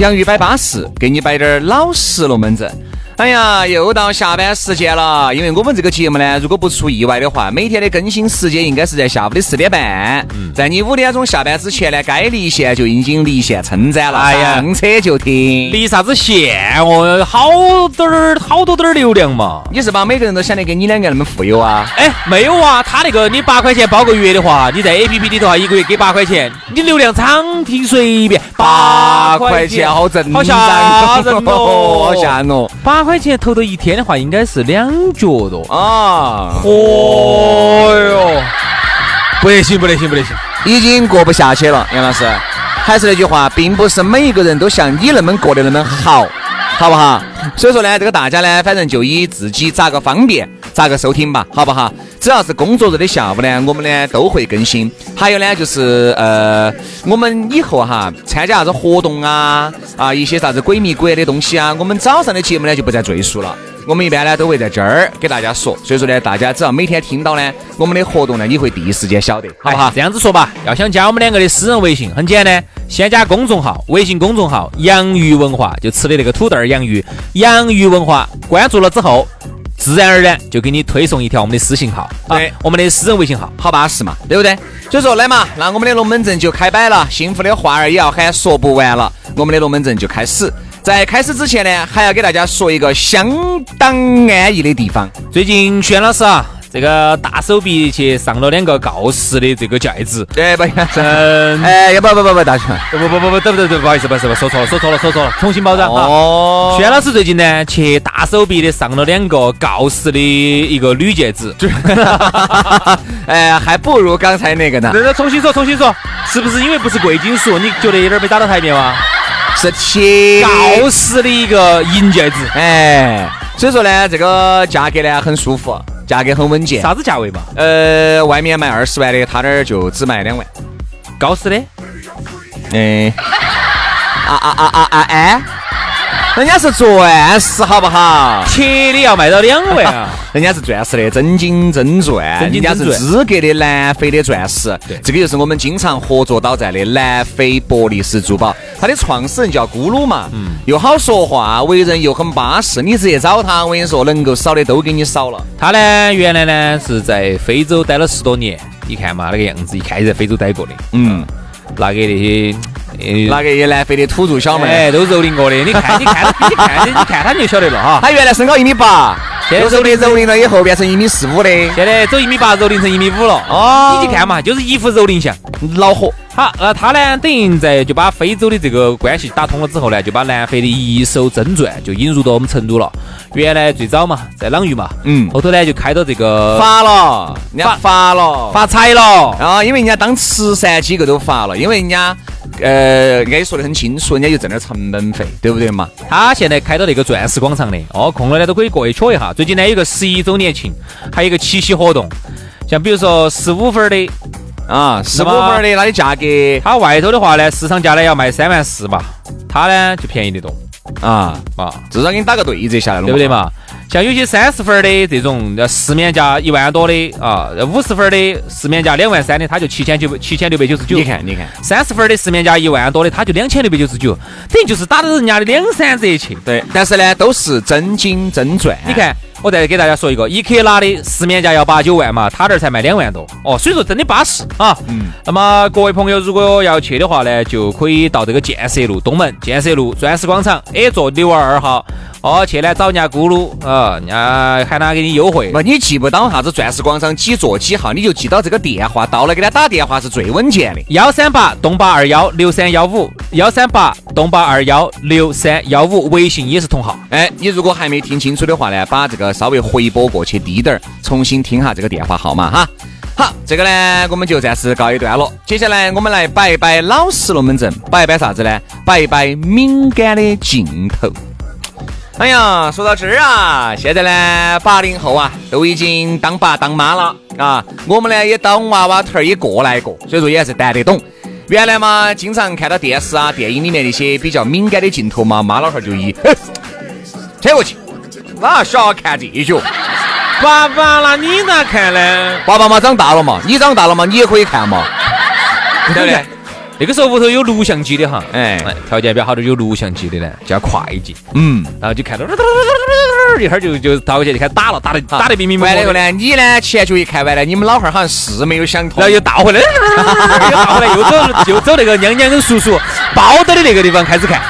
洋芋摆巴适，给你摆点儿老实龙门阵。哎呀，又到下班时间了。因为我们这个节目呢，如果不出意外的话，每天的更新时间应该是在下午的四点半。在你五点钟下班之前呢，该离线就已经离线称赞了。哎呀，上车就停。离啥子线哦？好点儿好多点儿流量嘛。你是把每个人都想得跟你两个那么富有啊？哎，没有啊。他那个你八块钱包个月的话，你在 A P P 里头啊，一个月给八块钱，你流量畅听随便。八块钱好挣，好吓人哦，好吓人哦。八块钱投到一天的话，应该是两角多啊！嚯哟，不得行，不得行，不得行，已经过不下去了，杨老师。还是那句话，并不是每一个人都像你那么过得那么好，好不好？所以说呢，这个大家呢，反正就以自己咋个方便咋个收听吧，好不好？只要是工作日的下午呢，我们呢都会更新。还有呢，就是呃，我们以后哈参加啥子活动啊啊，一些啥子鬼迷鬼的东西啊，我们早上的节目呢就不再赘述了。我们一般呢都会在这儿给大家说，所以说呢，大家只要每天听到呢，我们的活动呢，你会第一时间晓得，好不好？这样子说吧，要想加我们两个的私人微信，很简单，先加公众号，微信公众号“洋芋文化”，就吃的那个土豆儿洋芋，洋芋文化，关注了之后，自然而然就给你推送一条我们的私信号，对，我们的私人微信号，好巴适嘛，对不对？所以说来嘛，那我们的龙门阵就开摆了，幸福的话儿也要喊说不完了，我们的龙门阵就开始。在开始之前呢，还要给大家说一个相当安逸的地方。最近轩老师啊，这个大手笔去上了两个锆石的这个戒指。哎，不，嗯，哎，要不不不不，大兄，不不不不，对不对对，不好意思，不好意思，说错了，说错了，说错了，重新包装哈。哦。轩老师最近呢，去大手笔的上了两个锆石的一个铝戒指。哎，还不如刚才那个呢。那那重新说，重新说，是不是因为不是贵金属，你觉得有点没打到台面吗？是铁锆石的一个银戒指，哎，所以说呢，这个价格呢很舒服，价格很稳健。啥子价位嘛？呃，外面卖二十万的，他那儿就只卖两万。高斯的？哎，啊啊啊啊啊！哎。人家是钻石，好不好？铁的要卖到两万啊！人家是钻石的，真金真钻，人家是资格的南非的钻石。对，这个就是我们经常合作到在的南非博利斯珠宝，它的创始人叫咕噜嘛，嗯，又好说话，为人又很巴适，你直接找他，我跟你说，能够少的都给你少了。他呢，原来呢是在非洲待了十多年，你看嘛，那个样子，一看就在非洲待过的，嗯，拿给那些。那个南非的土著小妹，哎，都蹂躏过的。你看，你看，你看，你看，他就晓得了哈。他原来身高一米八，现在蹂躏蹂躏了以后变成一米四五的，现在走一米八蹂躏成一米五了。哦，你去看嘛，就是一副蹂躏相，恼火。好，那他呢，等于在就把非洲的这个关系打通了之后呢，就把南非的一手真传就引入到我们成都了。原来最早嘛，在朗玉嘛，嗯，后头呢就开到这个发了，人家发了，发财了啊，因为人家当慈善机构都发了，因为人家。呃，应该说的很清楚，人家就挣点成本费，对不对嘛？他现在开到那个钻石广场的，哦，空了呢都可以过去瞧一下。最近呢有个十一周年庆，还有一个七夕活动，像比如说十五分的啊，十五分的它的价格，它外头的话呢，市场价呢要卖三万四吧，它呢就便宜得多啊啊，至少给你打个对折下来了，对不对嘛？像有些三十分的这种，市面价一万多的啊，五十分的市面价两万三的，它就七千九七千六百九十九。你看，你看，三十分的市面价一万多的，它就两千六百九十九，等于就是打到人家的两三折去。对，但是呢，都是真金真钻。你看。我再给大家说一个，一克拉的市面价要八九万嘛，他这儿才卖两万多哦，所以说真的巴适啊。嗯。那么各位朋友如果要去的话呢，就可以到这个建设路东门建设路钻石广场 A 座六二二号哦，去呢找人家咕噜啊，人家喊他给你优惠。不，你记不到啥子钻石广场几座几号，你就记到这个电话，到了给他打电话是最稳健的。幺三八东八二幺六三幺五，幺三八东八二幺六三幺五，微信也是同号。哎，你如果还没听清楚的话呢，把这个。稍微回拨过去低点儿，重新听下这个电话号码哈。好，这个呢，我们就暂时告一段落。接下来我们来摆一摆老实龙门阵，摆一摆啥子呢？摆一摆敏感的镜头。哎呀，说到这儿啊，现在呢，八零后啊，都已经当爸当妈了啊。我们呢，也当娃娃头儿也过来过，所以说也是谈得懂。原来嘛，经常看到电视啊、电影里面那些比较敏感的镜头嘛，妈老汉儿就一扯过去，哪小孩看这些？爸爸，那你咋看呢？爸爸妈长大了嘛，你长大了嘛，你也可以看嘛，对不对？那个时候屋头有录像机的哈，哎，条件比较好的有录像机的呢，叫快进，嗯，然后就看到一会儿就就倒过去就开始打了，打的打得明明白白。完了以后呢，你呢前脚一看完了，你们老汉儿好像是没有想通，然后又倒回来，又倒回来，又走又走那个娘娘跟叔叔包到的那个地方开始看。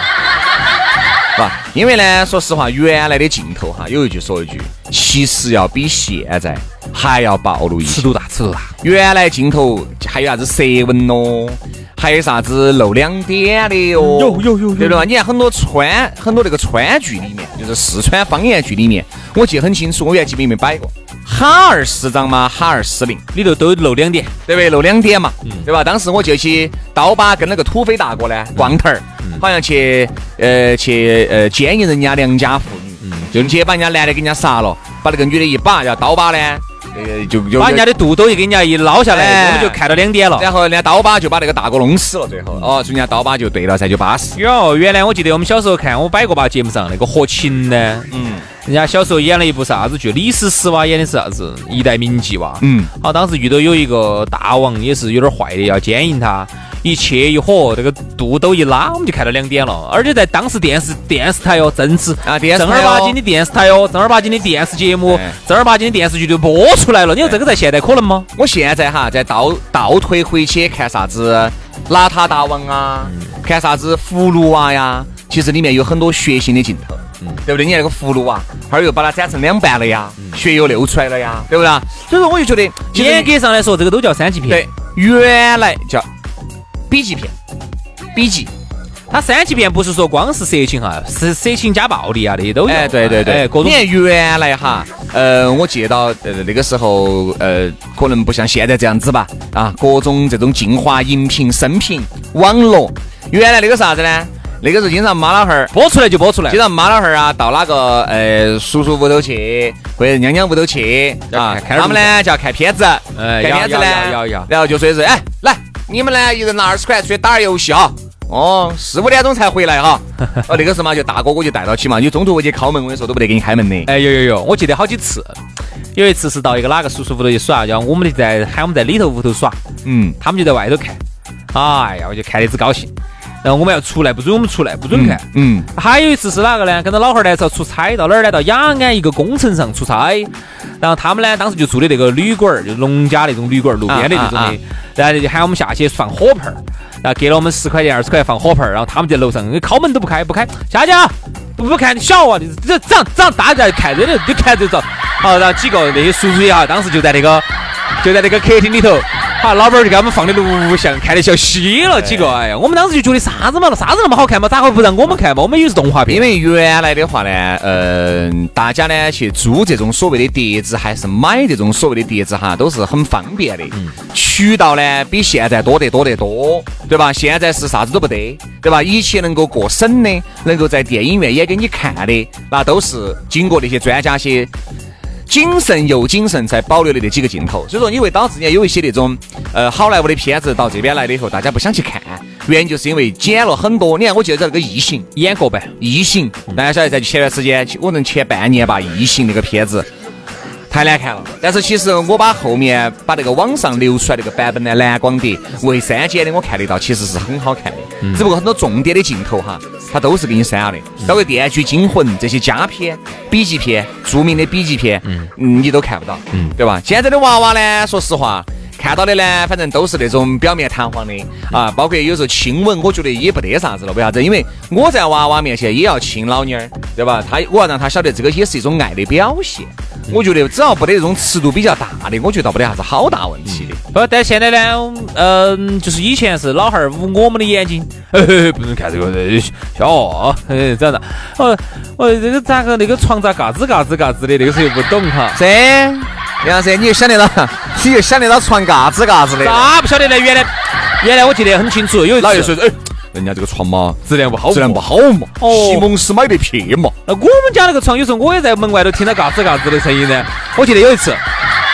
吧，因为呢，说实话，原来的镜头哈，有一句说一句，其实要比现在还要暴露一些，尺度大，尺度大。原来镜头还有啥子舌纹咯，还有啥子露两点的哦，有有有，对不对？你看很多川，很多那个川剧里面，就是四川方言剧里面，我记得很清楚，我原记里面摆过，哈二市长嘛，哈二司令里头都露两点，对不对？露两点嘛，对吧？当时我就去刀疤跟那个土匪大哥呢，光头儿。好像去呃去呃奸淫人家良家妇女，就去把人家男的给人家杀了，把那个女的一把，叫刀疤呢，呃就就把人家的肚兜一给人家一捞下来，我们就看到两点了。然后人家刀疤就把那个大哥弄死了，最后哦，人家刀疤就对了噻，就巴适。哟，原来我记得我们小时候看，我摆过吧节目上那个何晴呢，嗯，人家小时候演了一部啥子剧？李思思哇演的是啥子？一代名妓哇。嗯，好，当时遇到有一个大王，也是有点坏的，要奸淫她。一切一火，这个肚兜一拉，我们就看到两点了。而且在当时电视电视台哟，正是啊，电正儿八经的电视台哟，正儿八经的电视节目，正儿八经的电视剧就播出来了。你说这个在现代可能吗？我现在哈在倒倒退回去看啥子邋遢大王啊，看啥子葫芦娃呀，其实里面有很多血腥的镜头，对不对？你看那个葫芦娃，后儿又把它斩成两半了呀，血又流出来了呀，对不对？所以说我就觉得，严格上来说，这个都叫三级片。对，原来叫。B 级片，B 级，它三级片不是说光是色情哈，是色情加暴力啊，那些都有。哎，对对对，各种。你看原来哈，呃，我记到呃那个时候，呃，可能不像现在这样子吧，啊，各种这种净化荧屏、声屏、网络。原来那个啥子呢？那个时候经常妈老汉儿播出来就播出来，经常妈老汉儿啊到哪个呃叔叔屋头去，或者娘娘屋头去啊，他们呢就要看片子，看片子呢，然后就说是哎来。你们呢？一人拿二十块出去打点游戏啊。哦，四五点钟才回来哈。哦，那个时候嘛，就大哥哥就带到起嘛。你中途回去敲门，我跟你说都不得给你开门的。哎，有有有，我记得好几次。有一次是到一个哪个叔叔屋头去耍，然后我们就在喊我们在里头屋头耍。嗯，他们就在外头看。哎呀，我就看得只高兴。然后我们要出来，不准我们出来，不准看。嗯。还有一次是哪个呢？跟着老汉儿呢，是要出差，到哪儿呢？到雅安一个工程上出差。然后他们呢，当时就住的那个旅馆儿，就农家那种旅馆儿，路边的那种的。然后就喊我们下去放火炮儿，然后给了我们十块钱、二十块钱放火炮儿。然后他们在楼上，敲门都不开，不开，下去啊！不不看，你小啊！你这长长大在看着的，就看这着。好，然后几个那些叔叔也好，当时就在那个就在那个客厅里头。好，老板儿就给我们放的录像，看得笑嘻了几个。哎呀，我们当时就觉得啥子嘛，啥子那么好看嘛？咋会不让我们看嘛？我们以为是动画片。因为原来的话呢，嗯，大家呢去租这种所谓的碟子，还是买这种所谓的碟子哈，都是很方便的。渠道呢比现在多得多得多，对吧？现在是啥子都不得，对吧？以前能够过审的，能够在电影院演给你看的，那都是经过那些专家些。谨慎又谨慎，才保留了那几个镜头。所以说，你会导致你有一些那种呃好莱坞的片子到这边来了以后，大家不想去看，原因就是因为剪了很多。你看，我记得这个《异形》演过呗，《异形》大家晓得，在前段时间，可能前半年吧，《异形》那个片子。太难看了，但是其实我把后面把那个网上流出来那个版本的蓝光碟未删减的，我看得到，其实是很好看的。只不过很多重点的镜头哈，它都是给你删了的，包括《电锯惊魂》这些佳片、笔记片、著名的笔记片，嗯，你都看不到，嗯，对吧？现在的娃娃呢，说实话。看到的呢，反正都是那种表面堂皇的啊，包括有时候亲吻，我觉得也不得啥子了。为啥子？因为我在娃娃面前也要亲老妞儿，对吧？他我要让他晓得这个也是一种爱的表现。我觉得只要不得那种尺度比较大的，我觉得倒不得啥子好大问题的。不，但现在呢，嗯，就是以前是老汉儿捂我们的眼睛，嘿嘿，不能看这个，小啊，这样子。哦哦，这个咋个那个床咋嘎吱嘎吱嘎吱的？那个时候又不懂哈。噻。杨老师，你就晓得了，你又想得到床嘎子嘎子的。咋不晓得呢？原来原来我记得很清楚，有一次老爷说，哎，人家这个床嘛，质量不好，质量不好嘛，哦西蒙斯买的撇嘛。那我们家那个床，有时候我也在门外头听到嘎吱嘎吱的声音呢。我记得有一次，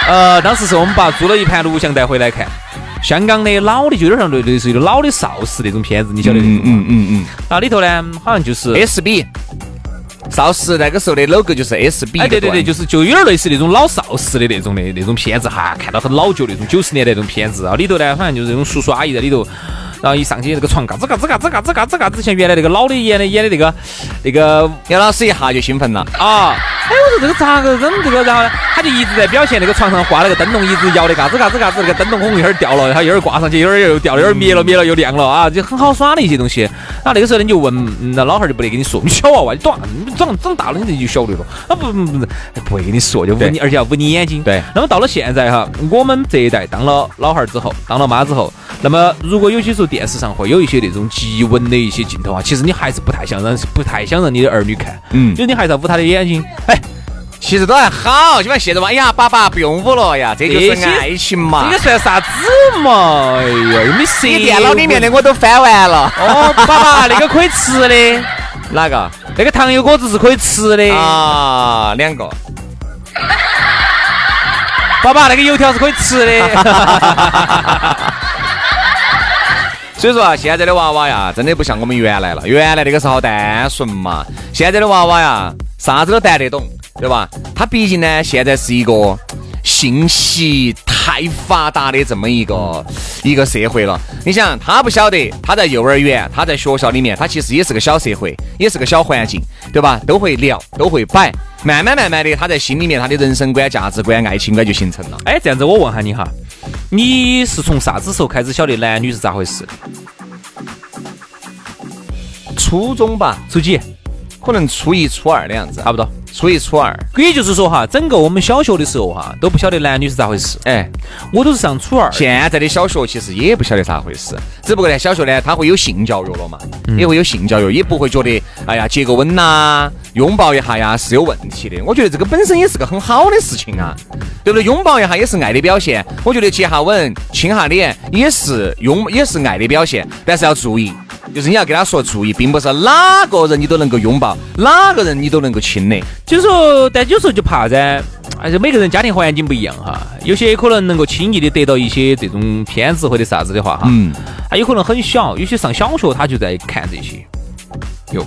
呃，当时是我们爸租了一盘录像带回来看，香港的老的，就有点像类类似于老的邵氏那种片子，你晓得那种吗？嗯嗯然后里头呢，好像就是，，SB，邵氏那个时候的 logo 就是 SB。哎，对对对，就是就有点类似那种老邵氏的那种的那种片子哈，看到很老旧那种九十年代那种片子。然后里头呢，反正就是那种叔叔阿姨在里头。然后一上去那个床嘎吱嘎吱嘎吱嘎吱嘎吱嘎吱，像原来那个老的演的演的那个那个杨老师一下就兴奋了。啊，哎，我说这个咋个扔这个？然后呢，他就一直在表现那个床上挂那个灯笼，一直摇的嘎吱嘎吱嘎吱，那个灯笼红一会儿掉了，然后一会儿挂上去，一会儿又掉了，一会儿灭了，灭了又亮了啊，就很好耍的一些东西。然后那个时候呢，你就问，嗯那老汉儿就不得跟你说，你小娃娃，你长你长长大了你就晓得了。啊不不不，不会跟你说，就捂你，而且要捂你眼睛。对那么到了现在哈，我们这一代当了老汉儿之后，当了妈之后，那么如果有些时候电视上会有一些那种极稳的一些镜头啊，其实你还是不太想让不太想让你的儿女看，嗯因为你还是要捂他的眼睛。哎，其实都还好，基本上现在嘛，哎呀，爸爸不用捂了呀，这就是爱情嘛这个。算啥子嘛？哎呀，又没色。你电脑里面的我都翻完了。哦，爸爸，那个可以吃的，哪个？那个糖油果子是可以吃的。啊，两个。爸爸，那个油条是可以吃的。所以说啊，现在的娃娃呀，真的不像我们原来了。原来那个时候单纯嘛，现在的娃娃呀，啥子都谈得懂，对吧？他毕竟呢，现在是一个信息太发达的这么一个一个社会了。你想，他不晓得，他在幼儿园，他在学校里面，他其实也是个小社会，也是个小环境，对吧？都会聊，都会摆，慢慢慢慢的，他在心里面，他的人生观、价值观、爱情观就形成了。哎，这样子我问下你哈，你是从啥子时候开始晓得男女是咋回事的？初中吧，初几？可能初一、初二的样子，差不多。初一、初二。也就是说哈，整个我们小学的时候哈，都不晓得男女是咋回事。哎，我都是上初二，现在的小学其实也不晓得咋回事，只不过呢，小学呢，他会有性教育了嘛，也会有性教育，也不会觉得，哎呀，接个吻呐、拥抱一下呀是有问题的。我觉得这个本身也是个很好的事情啊，对不对？拥抱一下也是爱的表现。我觉得接下吻、亲下脸也是拥，也是爱的表现，但是要注意。就是你要跟他说注意，并不是哪个人你都能够拥抱，哪个人你都能够亲的。就是说，但有时候就怕噻，而且每个人家庭环境不一样哈，有些可能能够轻易的得到一些这种片子或者啥子的话哈，嗯，他有可能很小，有些上小学他就在看这些，哟，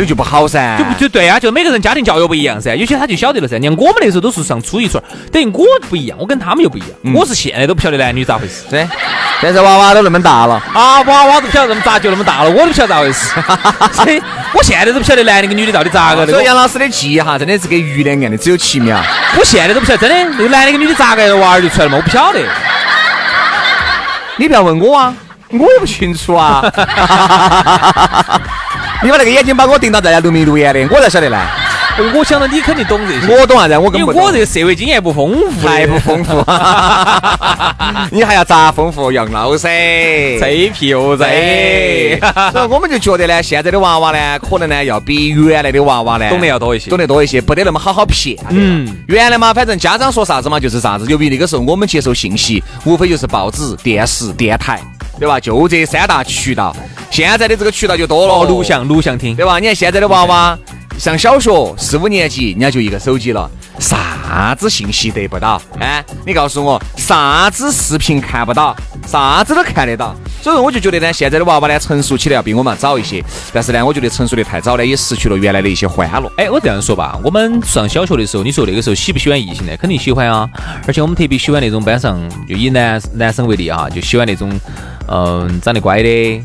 这就不好噻。就不就对啊，就每个人家庭教育不一样噻，有些他就晓得了噻。你看我们那时候都是上初一、初二，等于我不一样，我跟他们又不一样，我是现在都不晓得男女咋回事对，现在娃娃都那么大了。啊，娃娃都不晓得那么咋就那么大了，我都不晓得咋回事，所以我现在都不晓得男的跟女的到底咋个的，我所以杨老师的记忆哈，真的是跟鱼两样的，只有七秒。我现在都不晓得，真的那个男的跟女的咋个娃儿就出来了嘛，我不晓得。你不要问我啊，我也不清楚啊。你把那个眼睛把我盯到在那露眉露眼的，我才晓得呢。我想到你肯定懂这些，我懂啥子？我根因本不懂为我这个社会经验不丰富，还不丰富。你还要咋丰富，杨老师？吹屁股子。对，所以我们就觉得呢，现在的娃娃呢，可能呢要比原来的娃娃呢懂得要多一些懂得多一些，不得那么好好骗。嗯嗯，原来嘛，反正家长说啥子嘛就是啥子。由于那个时候我们接受信息，无非就是报纸、电视、电台，对吧？就这三大渠道。现在的这个渠道就多了，哦，录像录像厅，对吧？你看现在的娃娃上小学四五年级，人家就一个手机了，啥子信息得不到？哎，你告诉我，啥子视频看不到？啥子都看得到。所以说，我就觉得呢，现在的娃娃呢，成熟起来要比我们早一些。但是呢，我觉得成熟的太早呢，也失去了原来的一些欢乐。哎，我这样说吧，我们上小学的时候，你说那个时候喜不喜欢异性呢？肯定喜欢啊，而且我们特别喜欢那种班上，就以男男生为例哈，就喜欢那种，嗯、长得乖的，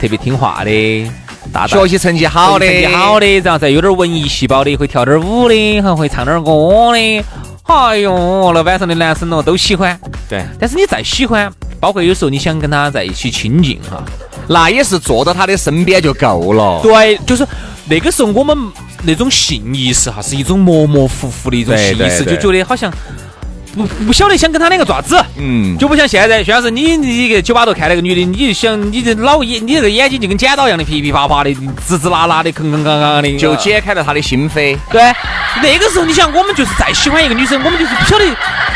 特别听话的，大大学习成绩好的，成绩好的，然后再有点文艺细胞的，会跳点舞的，还会唱点歌的。哎呦，那晚上的男生哦都喜欢。对，但是你再喜欢，包括有时候你想跟他在一起亲近哈，那也是坐到他的身边就够了。对，就是那个时候我们那种性意识哈，是一种模模糊糊的一种性意识，就觉得好像不不晓得想跟他两个爪子，嗯，就不像现在，徐老师，你你个酒吧头看那个女的，你就想你这老眼，你这个眼睛就跟剪刀一样的噼噼啪啪的，吱吱啦啦的，吭吭嘎嘎的，就解开了他的心扉。对，那个时候你想，我们就是再喜欢一个女生，我们就是不晓得，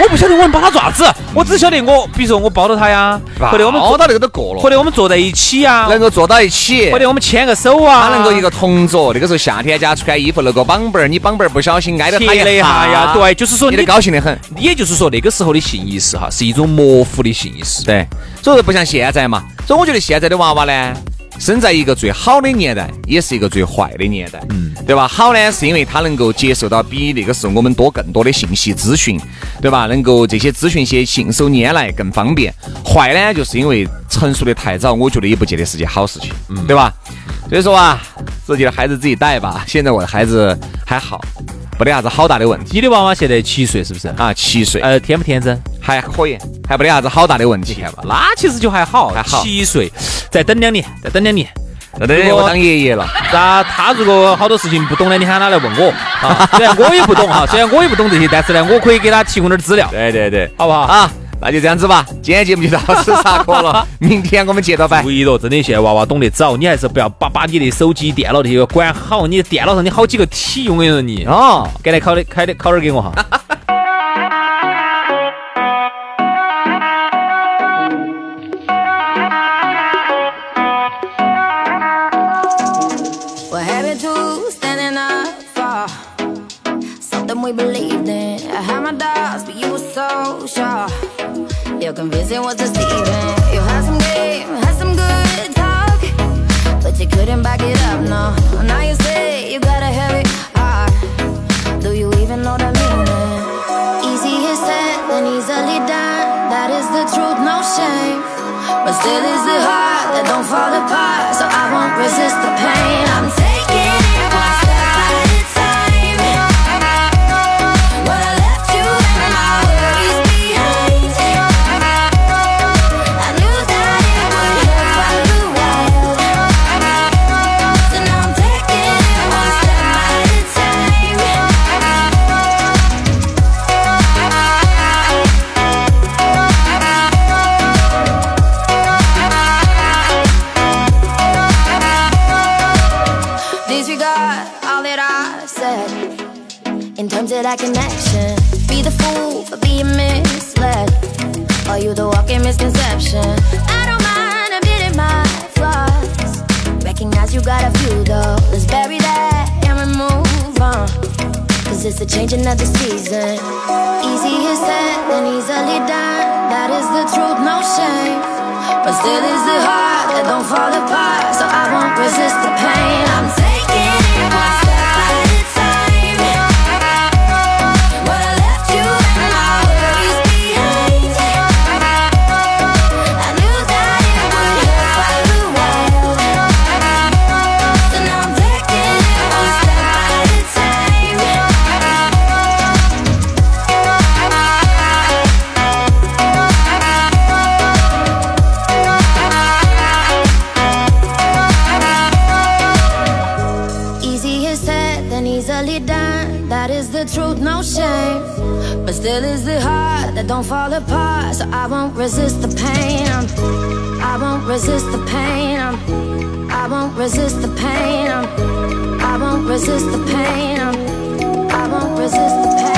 我不晓得我能把她爪子，我只晓得我，比如说我抱到她呀，或者我们抱到那个都过了，或者我们坐在一起呀，能够坐到一起，或者我们牵个手啊，他能够一个同桌，那个时候夏天家穿衣服那个绑本儿，你绑本儿不小心挨到他一下呀，对，就是说你得高兴得很。也就是说那个时候的性意识哈，是一种模糊的性意识，对，所以说不像现在嘛。所以我觉得现在的娃娃呢，生在一个最好的年代，也是一个最坏的年代，嗯，对吧？好呢，是因为他能够接受到比那个时候我们多更多的信息资讯，对吧？能够这些资讯些信手拈来更方便。坏呢，就是因为成熟的太早，我觉得也不见得是件好事情，嗯，对吧？所以说啊，自己的孩子自己带吧。现在我的孩子还好。没得啥子好大的问题。你的娃娃现在七岁是不是啊？七岁，呃，天不天真？还可以，还没得啥子好大的问题。那其实就还好，还好。七岁，再等两年，再等两年，那等两年我当爷爷了。那他如果好多事情不懂呢，你喊他来问我啊。虽然我也不懂哈，虽然我也不懂这些，但是呢，我可以给他提供点资料。对对对，好不好啊？那就这样子吧，今天节目就到此煞可了。明天我们接着摆。注意了，真的，现在娃娃懂得早，你还是不要把把你的手机、电脑这些管好。你电脑上你好几个 T，我跟你说你哦，给来考的开的考点给我哈。You're convincing was deceiving. You had some game, had some good talk, but you couldn't back it up, no. Now you say you got a heavy heart. Do you even know the meaning? Easy is said, then easily done. That is the truth, no shame. But still is the heart that don't fall apart. So I won't resist the pain. I'm it's a change the season. Easy is said, then easily done. That is the truth, no shame. But still is the heart that don't fall apart. So I won't resist the pain. I'm the truth, no shame. But still is the heart that don't fall apart. So I won't resist the pain. I'm, I won't resist the pain. I'm, I won't resist the pain. I'm, I won't resist the pain. I'm, I won't resist the pain.